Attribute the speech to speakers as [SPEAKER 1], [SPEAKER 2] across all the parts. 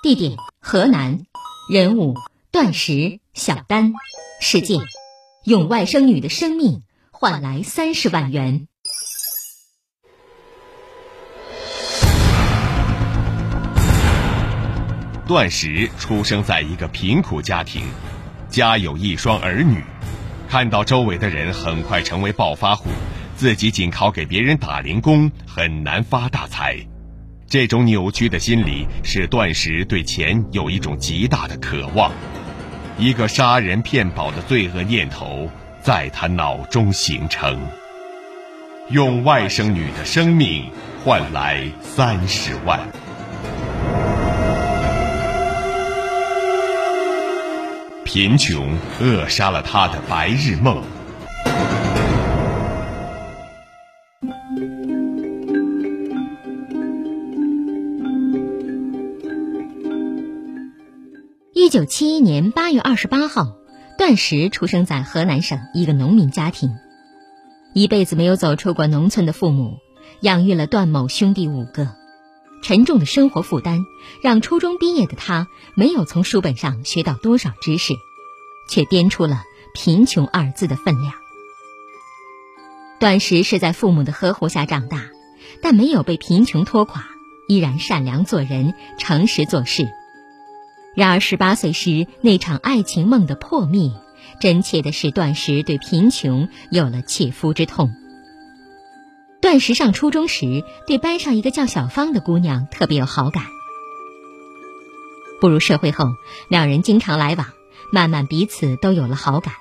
[SPEAKER 1] 地点河南，人物段石、小丹，事件用外甥女的生命换来三十万元。
[SPEAKER 2] 段石出生在一个贫苦家庭，家有一双儿女。看到周围的人很快成为暴发户，自己仅靠给别人打零工很难发大财。这种扭曲的心理使段石对钱有一种极大的渴望，一个杀人骗保的罪恶念头在他脑中形成。用外甥女的生命换来三十万。贫穷扼杀了他的白日梦。
[SPEAKER 1] 一九七一年八月二十八号，段石出生在河南省一个农民家庭。一辈子没有走出过农村的父母，养育了段某兄弟五个。沉重的生活负担让初中毕业的他没有从书本上学到多少知识，却编出了“贫穷”二字的分量。段石是在父母的呵护下长大，但没有被贫穷拖垮，依然善良做人，诚实做事。然而，十八岁时那场爱情梦的破灭，真切的是段石对贫穷有了切肤之痛。段石上初中时，对班上一个叫小芳的姑娘特别有好感。步入社会后，两人经常来往，慢慢彼此都有了好感。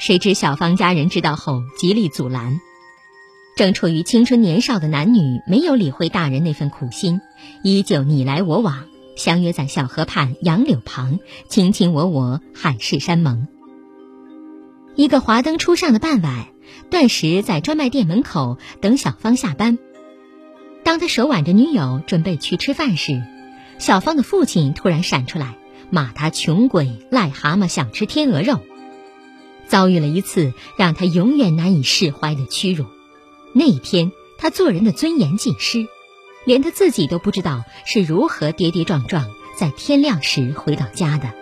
[SPEAKER 1] 谁知小芳家人知道后极力阻拦。正处于青春年少的男女没有理会大人那份苦心，依旧你来我往，相约在小河畔杨柳旁，卿卿我我，海誓山盟。一个华灯初上的傍晚。段石在专卖店门口等小芳下班。当他手挽着女友准备去吃饭时，小芳的父亲突然闪出来，骂他穷鬼、癞蛤蟆想吃天鹅肉，遭遇了一次让他永远难以释怀的屈辱。那一天，他做人的尊严尽失，连他自己都不知道是如何跌跌撞撞在天亮时回到家的。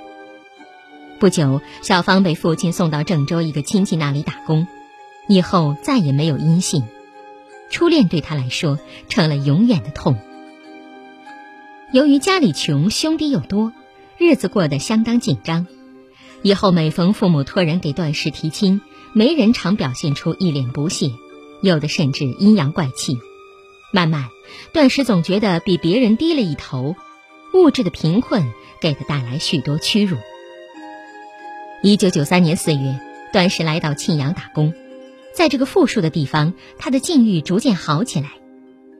[SPEAKER 1] 不久，小芳被父亲送到郑州一个亲戚那里打工。以后再也没有音信，初恋对他来说成了永远的痛。由于家里穷，兄弟又多，日子过得相当紧张。以后每逢父母托人给段氏提亲，没人常表现出一脸不屑，有的甚至阴阳怪气。慢慢，段石总觉得比别人低了一头，物质的贫困给他带来许多屈辱。一九九三年四月，段石来到庆阳打工。在这个富庶的地方，他的境遇逐渐好起来。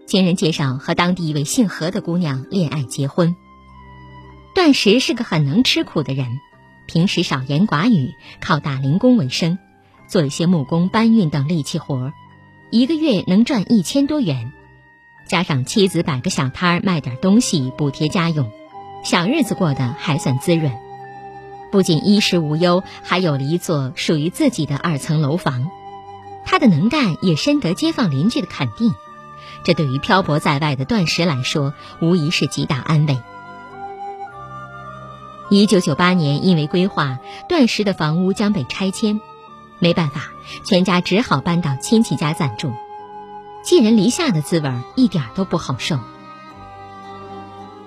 [SPEAKER 1] 经人介绍，和当地一位姓何的姑娘恋爱结婚。段石是个很能吃苦的人，平时少言寡语，靠打零工为生，做一些木工、搬运等力气活，一个月能赚一千多元。加上妻子摆个小摊儿卖点东西补贴家用，小日子过得还算滋润。不仅衣食无忧，还有了一座属于自己的二层楼房。他的能干也深得街坊邻居的肯定，这对于漂泊在外的段石来说，无疑是极大安慰。一九九八年，因为规划，段石的房屋将被拆迁，没办法，全家只好搬到亲戚家暂住。寄人篱下的滋味一点都不好受。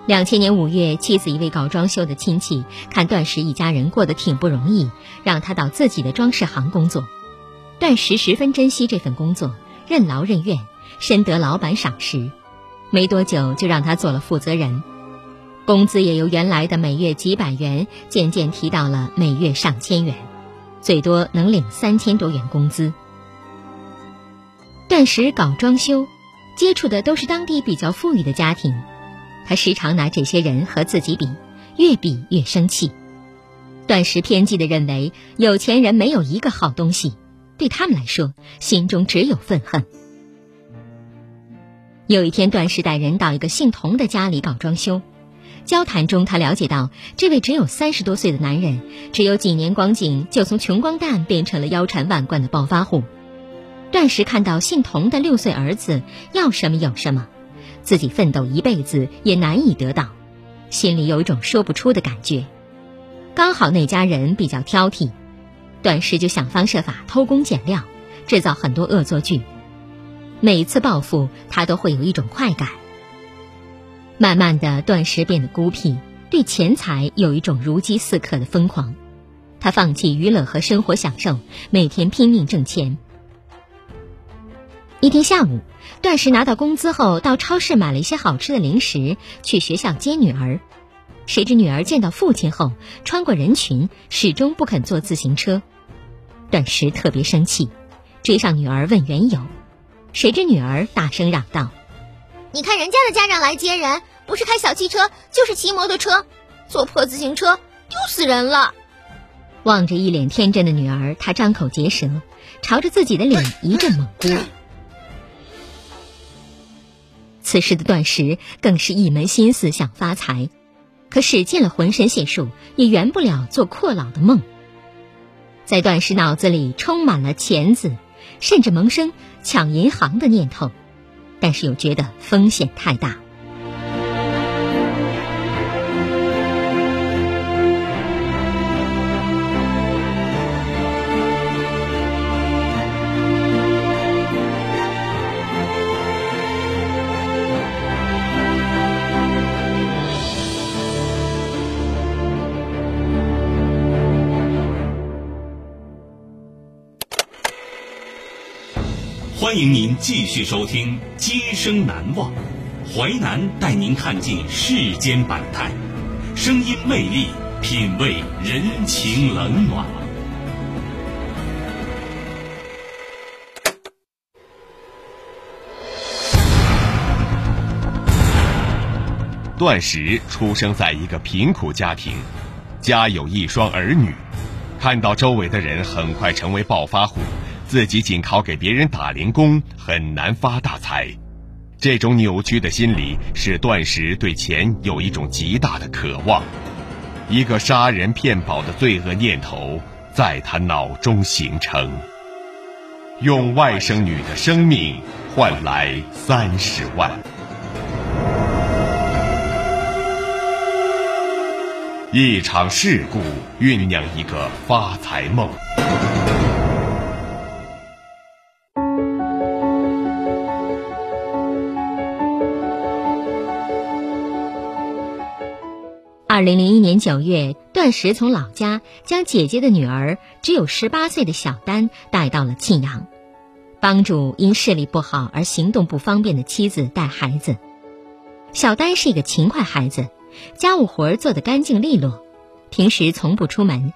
[SPEAKER 1] 两千年五月，妻子一位搞装修的亲戚看段石一家人过得挺不容易，让他到自己的装饰行工作。段石十分珍惜这份工作，任劳任怨，深得老板赏识。没多久就让他做了负责人，工资也由原来的每月几百元渐渐提到了每月上千元，最多能领三千多元工资。段石搞装修，接触的都是当地比较富裕的家庭。他时常拿这些人和自己比，越比越生气。段时偏激地认为，有钱人没有一个好东西，对他们来说，心中只有愤恨。有一天，段氏带人到一个姓童的家里搞装修，交谈中，他了解到，这位只有三十多岁的男人，只有几年光景，就从穷光蛋变成了腰缠万贯的暴发户。段时看到姓童的六岁儿子要什么有什么。自己奋斗一辈子也难以得到，心里有一种说不出的感觉。刚好那家人比较挑剔，段时就想方设法偷工减料，制造很多恶作剧。每次报复，他都会有一种快感。慢慢的，段时变得孤僻，对钱财有一种如饥似渴的疯狂。他放弃娱乐和生活享受，每天拼命挣钱。一天下午。段石拿到工资后，到超市买了一些好吃的零食，去学校接女儿。谁知女儿见到父亲后，穿过人群，始终不肯坐自行车。段石特别生气，追上女儿问缘由。谁知女儿大声嚷道：“
[SPEAKER 3] 你看人家的家长来接人，不是开小汽车，就是骑摩托车，坐破自行车丢死人了。”
[SPEAKER 1] 望着一脸天真的女儿，他张口结舌，朝着自己的脸一阵猛呼。此时的段石更是一门心思想发财，可使尽了浑身解数，也圆不了做阔佬的梦。在段石脑子里充满了钱子，甚至萌生抢银行的念头，但是又觉得风险太大。
[SPEAKER 4] 迎您继续收听《今生难忘》，淮南带您看尽世间百态，声音魅力，品味人情冷暖。
[SPEAKER 2] 段石出生在一个贫苦家庭，家有一双儿女，看到周围的人很快成为暴发户。自己仅靠给别人打零工很难发大财，这种扭曲的心理使段石对钱有一种极大的渴望，一个杀人骗保的罪恶念头在他脑中形成。用外甥女的生命换来三十万，一场事故酝酿一个发财梦。
[SPEAKER 1] 二零零一年九月，段石从老家将姐姐的女儿只有十八岁的小丹带到了庆阳，帮助因视力不好而行动不方便的妻子带孩子。小丹是一个勤快孩子，家务活做得干净利落，平时从不出门，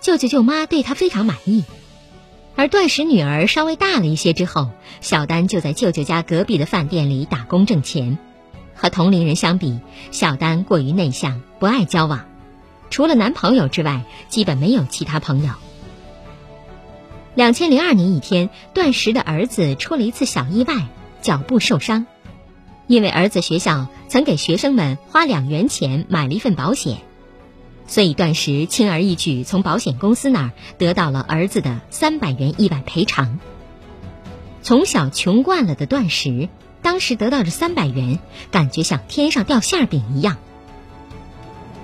[SPEAKER 1] 舅舅舅妈对他非常满意。而段石女儿稍微大了一些之后，小丹就在舅舅家隔壁的饭店里打工挣钱。和同龄人相比，小丹过于内向，不爱交往，除了男朋友之外，基本没有其他朋友。两千零二年一天，段石的儿子出了一次小意外，脚部受伤。因为儿子学校曾给学生们花两元钱买了一份保险，所以段石轻而易举从保险公司那儿得到了儿子的三百元意外赔偿。从小穷惯了的段石。当时得到这三百元，感觉像天上掉馅饼一样。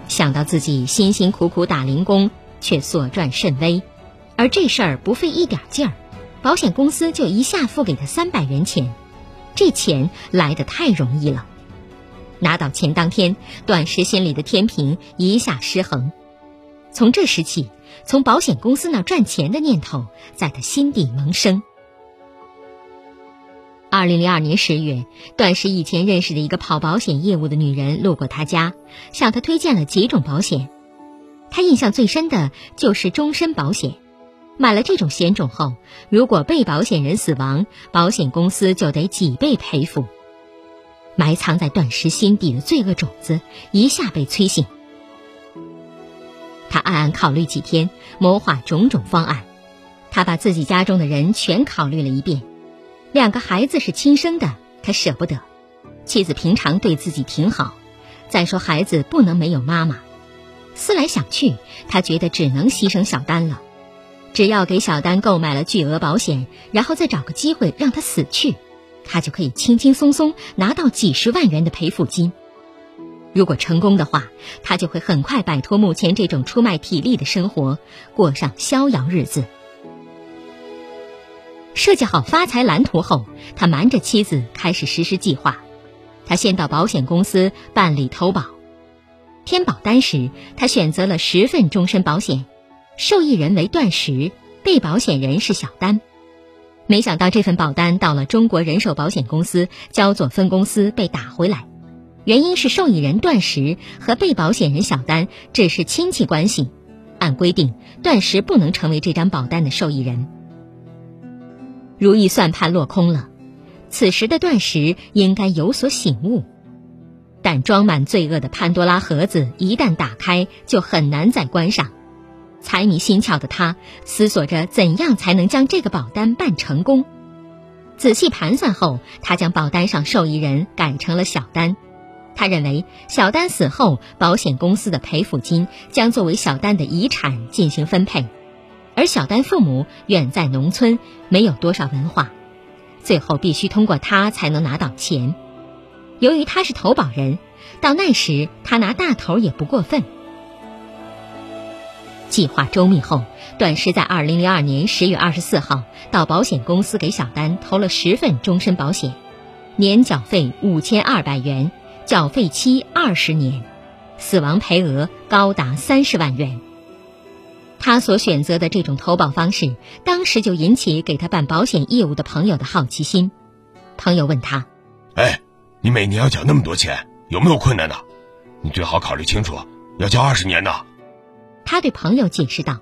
[SPEAKER 1] 想到自己辛辛苦苦打零工，却所赚甚微，而这事儿不费一点劲儿，保险公司就一下付给他三百元钱，这钱来的太容易了。拿到钱当天，段石心里的天平一下失衡。从这时起，从保险公司那赚钱的念头在他心底萌生。二零零二年十月，段石以前认识的一个跑保险业务的女人路过他家，向他推荐了几种保险。他印象最深的就是终身保险。买了这种险种后，如果被保险人死亡，保险公司就得几倍赔付。埋藏在段石心底的罪恶种子一下被催醒。他暗暗考虑几天，谋划种种方案。他把自己家中的人全考虑了一遍。两个孩子是亲生的，他舍不得；妻子平常对自己挺好。再说孩子不能没有妈妈。思来想去，他觉得只能牺牲小丹了。只要给小丹购买了巨额保险，然后再找个机会让他死去，他就可以轻轻松松拿到几十万元的赔付金。如果成功的话，他就会很快摆脱目前这种出卖体力的生活，过上逍遥日子。设计好发财蓝图后，他瞒着妻子开始实施计划。他先到保险公司办理投保，填保单时，他选择了十份终身保险。受益人为段石，被保险人是小丹。没想到这份保单到了中国人寿保险公司焦作分公司被打回来，原因是受益人段石和被保险人小丹只是亲戚关系，按规定段石不能成为这张保单的受益人。如意算盘落空了，此时的段石应该有所醒悟，但装满罪恶的潘多拉盒子一旦打开，就很难再关上。财迷心窍的他思索着怎样才能将这个保单办成功。仔细盘算后，他将保单上受益人改成了小丹。他认为小丹死后，保险公司的赔付金将作为小丹的遗产进行分配。而小丹父母远在农村，没有多少文化，最后必须通过他才能拿到钱。由于他是投保人，到那时他拿大头也不过分。计划周密后，段石在二零零二年十月二十四号到保险公司给小丹投了十份终身保险，年缴费五千二百元，缴费期二十年，死亡赔额高达三十万元。他所选择的这种投保方式，当时就引起给他办保险业务的朋友的好奇心。朋友问他：“
[SPEAKER 5] 哎，你每年要缴那么多钱，有没有困难呢？你最好考虑清楚，要交二十年呢。”
[SPEAKER 1] 他对朋友解释道：“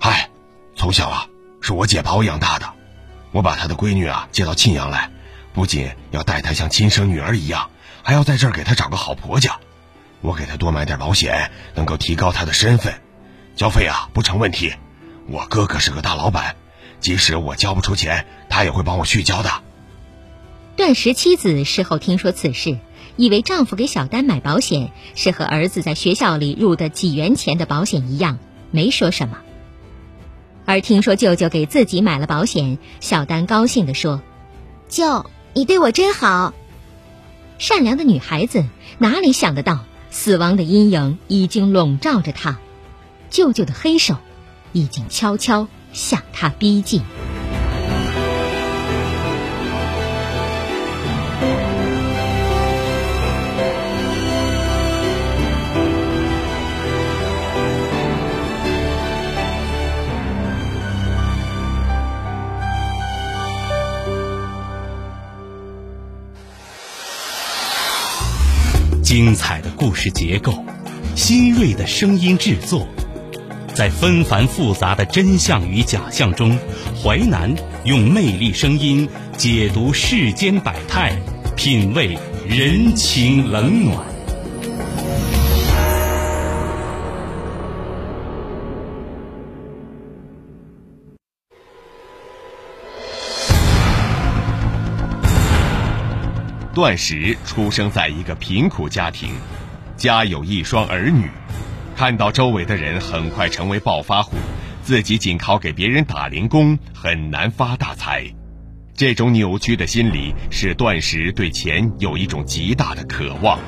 [SPEAKER 5] 嗨，从小啊，是我姐把我养大的。我把她的闺女啊接到沁阳来，不仅要待她像亲生女儿一样，还要在这儿给她找个好婆家。我给她多买点保险，能够提高她的身份，交费啊不成问题。我哥哥是个大老板，即使我交不出钱，他也会帮我续交的。”
[SPEAKER 1] 段石妻子事后听说此事。以为丈夫给小丹买保险是和儿子在学校里入的几元钱的保险一样，没说什么。而听说舅舅给自己买了保险，小丹高兴地说：“
[SPEAKER 3] 舅，你对我真好。”
[SPEAKER 1] 善良的女孩子哪里想得到，死亡的阴影已经笼罩着她，舅舅的黑手已经悄悄向他逼近。
[SPEAKER 4] 精彩的故事结构，新锐的声音制作，在纷繁复杂的真相与假象中，淮南用魅力声音解读世间百态，品味人情冷暖。
[SPEAKER 2] 段石出生在一个贫苦家庭，家有一双儿女，看到周围的人很快成为暴发户，自己仅靠给别人打零工很难发大财，这种扭曲的心理使段石对钱有一种极大的渴望，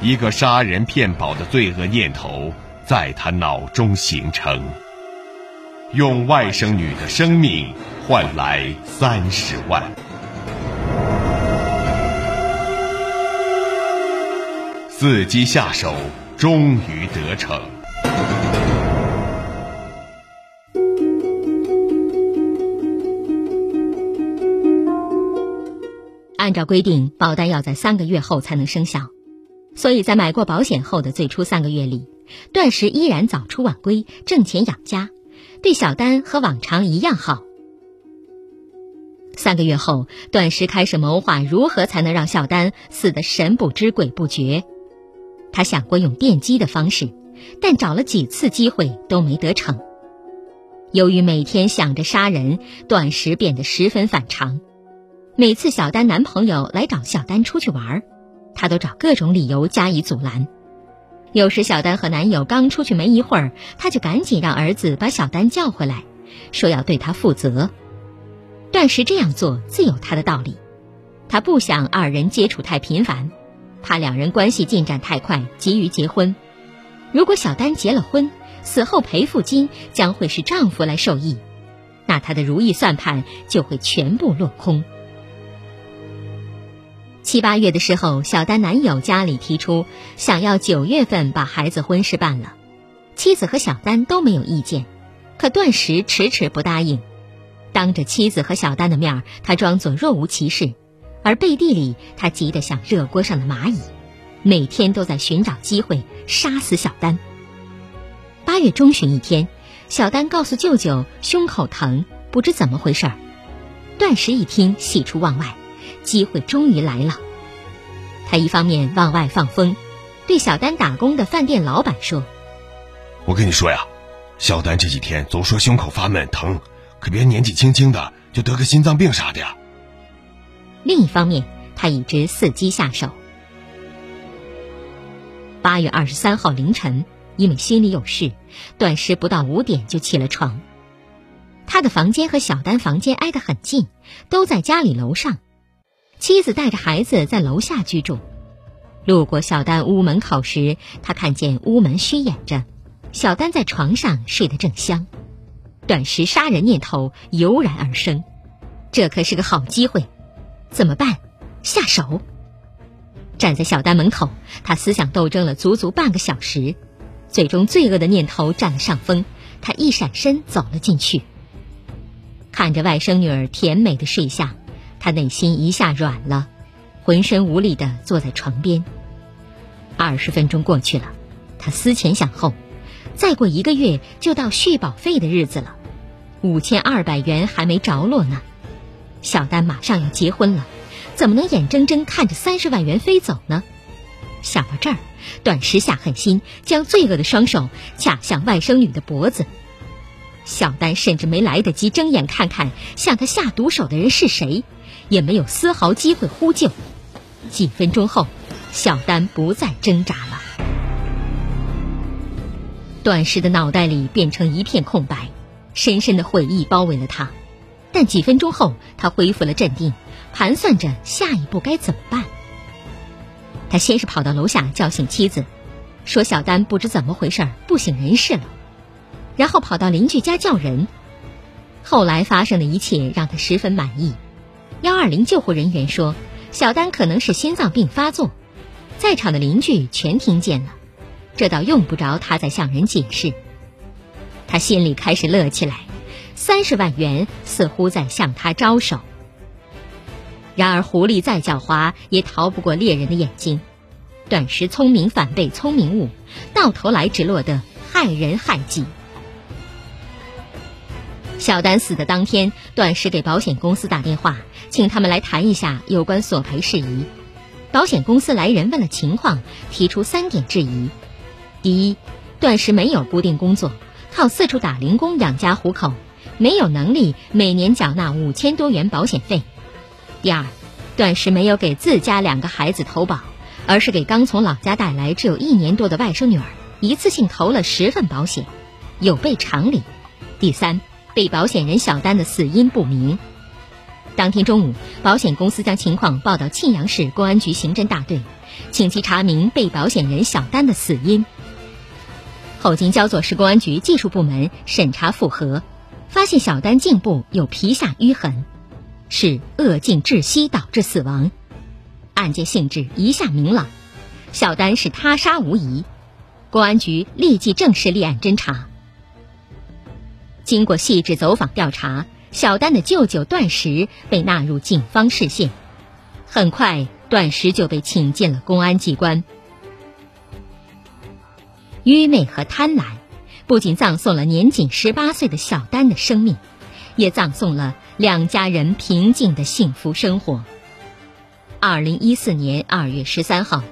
[SPEAKER 2] 一个杀人骗保的罪恶念头在他脑中形成，用外甥女的生命换来三十万。伺机下手，终于得逞。
[SPEAKER 1] 按照规定，保单要在三个月后才能生效，所以在买过保险后的最初三个月里，段石依然早出晚归，挣钱养家，对小丹和往常一样好。三个月后，段石开始谋划如何才能让小丹死得神不知鬼不觉。他想过用电击的方式，但找了几次机会都没得逞。由于每天想着杀人，段石变得十分反常。每次小丹男朋友来找小丹出去玩，他都找各种理由加以阻拦。有时小丹和男友刚出去没一会儿，他就赶紧让儿子把小丹叫回来，说要对他负责。段石这样做自有他的道理，他不想二人接触太频繁，怕两人关系进展太快，急于结婚。如果小丹结了婚，死后赔付金将会是丈夫来受益，那她的如意算盘就会全部落空。七八月的时候，小丹男友家里提出想要九月份把孩子婚事办了，妻子和小丹都没有意见，可段石迟迟不答应。当着妻子和小丹的面，他装作若无其事，而背地里他急得像热锅上的蚂蚁，每天都在寻找机会杀死小丹。八月中旬一天，小丹告诉舅舅胸口疼，不知怎么回事儿。段石一听，喜出望外。机会终于来了，他一方面往外放风，对小丹打工的饭店老板说：“
[SPEAKER 5] 我跟你说呀，小丹这几天总说胸口发闷疼，可别年纪轻轻的就得个心脏病啥的呀。”
[SPEAKER 1] 另一方面，他一直伺机下手。八月二十三号凌晨，因为心里有事，段时不到五点就起了床。他的房间和小丹房间挨得很近，都在家里楼上。妻子带着孩子在楼下居住，路过小丹屋门口时，他看见屋门虚掩着，小丹在床上睡得正香，短时杀人念头油然而生，这可是个好机会，怎么办？下手！站在小丹门口，他思想斗争了足足半个小时，最终罪恶的念头占了上风，他一闪身走了进去，看着外甥女儿甜美的睡相。他内心一下软了，浑身无力的坐在床边。二十分钟过去了，他思前想后，再过一个月就到续保费的日子了，五千二百元还没着落呢。小丹马上要结婚了，怎么能眼睁睁看着三十万元飞走呢？想到这儿，段时下狠心，将罪恶的双手卡向外甥女的脖子。小丹甚至没来得及睁眼看看向他下毒手的人是谁。也没有丝毫机会呼救。几分钟后，小丹不再挣扎了。段氏的脑袋里变成一片空白，深深的悔意包围了他。但几分钟后，他恢复了镇定，盘算着下一步该怎么办。他先是跑到楼下叫醒妻子，说小丹不知怎么回事不省人事了，然后跑到邻居家叫人。后来发生的一切让他十分满意。幺二零救护人员说，小丹可能是心脏病发作，在场的邻居全听见了，这倒用不着他再向人解释。他心里开始乐起来，三十万元似乎在向他招手。然而狐狸再狡猾，也逃不过猎人的眼睛。段时聪明反被聪明误，到头来只落得害人害己。小丹死的当天，段时给保险公司打电话，请他们来谈一下有关索赔事宜。保险公司来人问了情况，提出三点质疑：第一，段时没有固定工作，靠四处打零工养家糊口，没有能力每年缴纳五千多元保险费；第二，段时没有给自家两个孩子投保，而是给刚从老家带来只有一年多的外甥女儿一次性投了十份保险，有悖常理；第三。被保险人小丹的死因不明。当天中午，保险公司将情况报到庆阳市公安局刑侦大队，请其查明被保险人小丹的死因。后经焦作市公安局技术部门审查复核，发现小丹颈部有皮下淤痕，是扼颈窒息导致死亡。案件性质一下明朗，小丹是他杀无疑。公安局立即正式立案侦查。经过细致走访调查，小丹的舅舅段石被纳入警方视线。很快，段石就被请进了公安机关。愚昧和贪婪，不仅葬送了年仅十八岁的小丹的生命，也葬送了两家人平静的幸福生活。二零一四年二月十三号。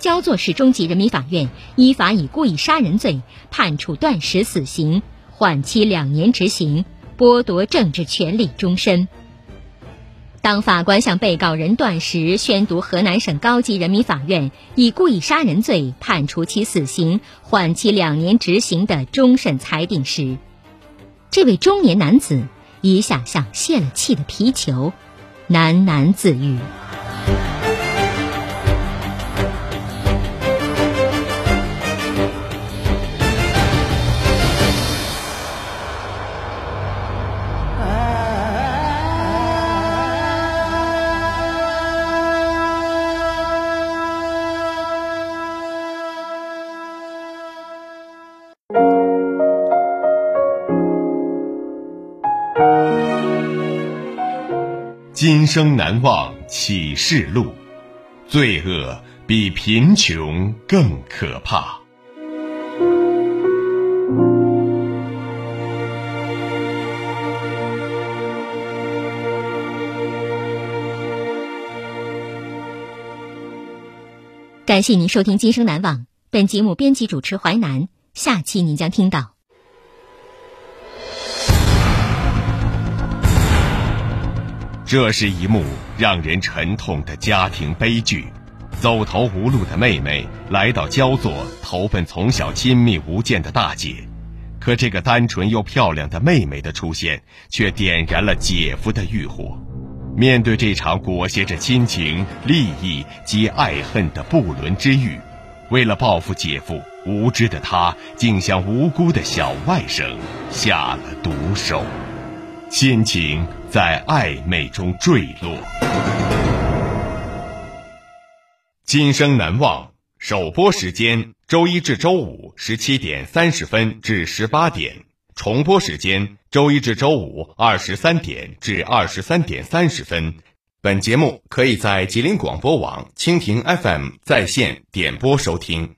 [SPEAKER 1] 焦作市中级人民法院依法以故意杀人罪判处段石死刑，缓期两年执行，剥夺政治权利终身。当法官向被告人段石宣读河南省高级人民法院以故意杀人罪判处其死刑，缓期两年执行的终审裁定时，这位中年男子一下像泄了气的皮球，喃喃自语。
[SPEAKER 2] 今生难忘启示录，罪恶比贫穷更可怕。
[SPEAKER 1] 感谢您收听《今生难忘》，本节目编辑主持淮南，下期您将听到。
[SPEAKER 2] 这是一幕让人沉痛的家庭悲剧。走投无路的妹妹来到焦作，投奔从小亲密无间的大姐。可这个单纯又漂亮的妹妹的出现，却点燃了姐夫的欲火。面对这场裹挟着亲情、利益及爱恨的不伦之欲，为了报复姐夫，无知的他竟向无辜的小外甥下了毒手。亲情在暧昧中坠落。今生难忘首播时间：周一至周五十七点三十分至十八点，重播时间：周一至周五二十三点至二十三点三十分。本节目可以在吉林广播网、蜻蜓 FM 在线点播收听。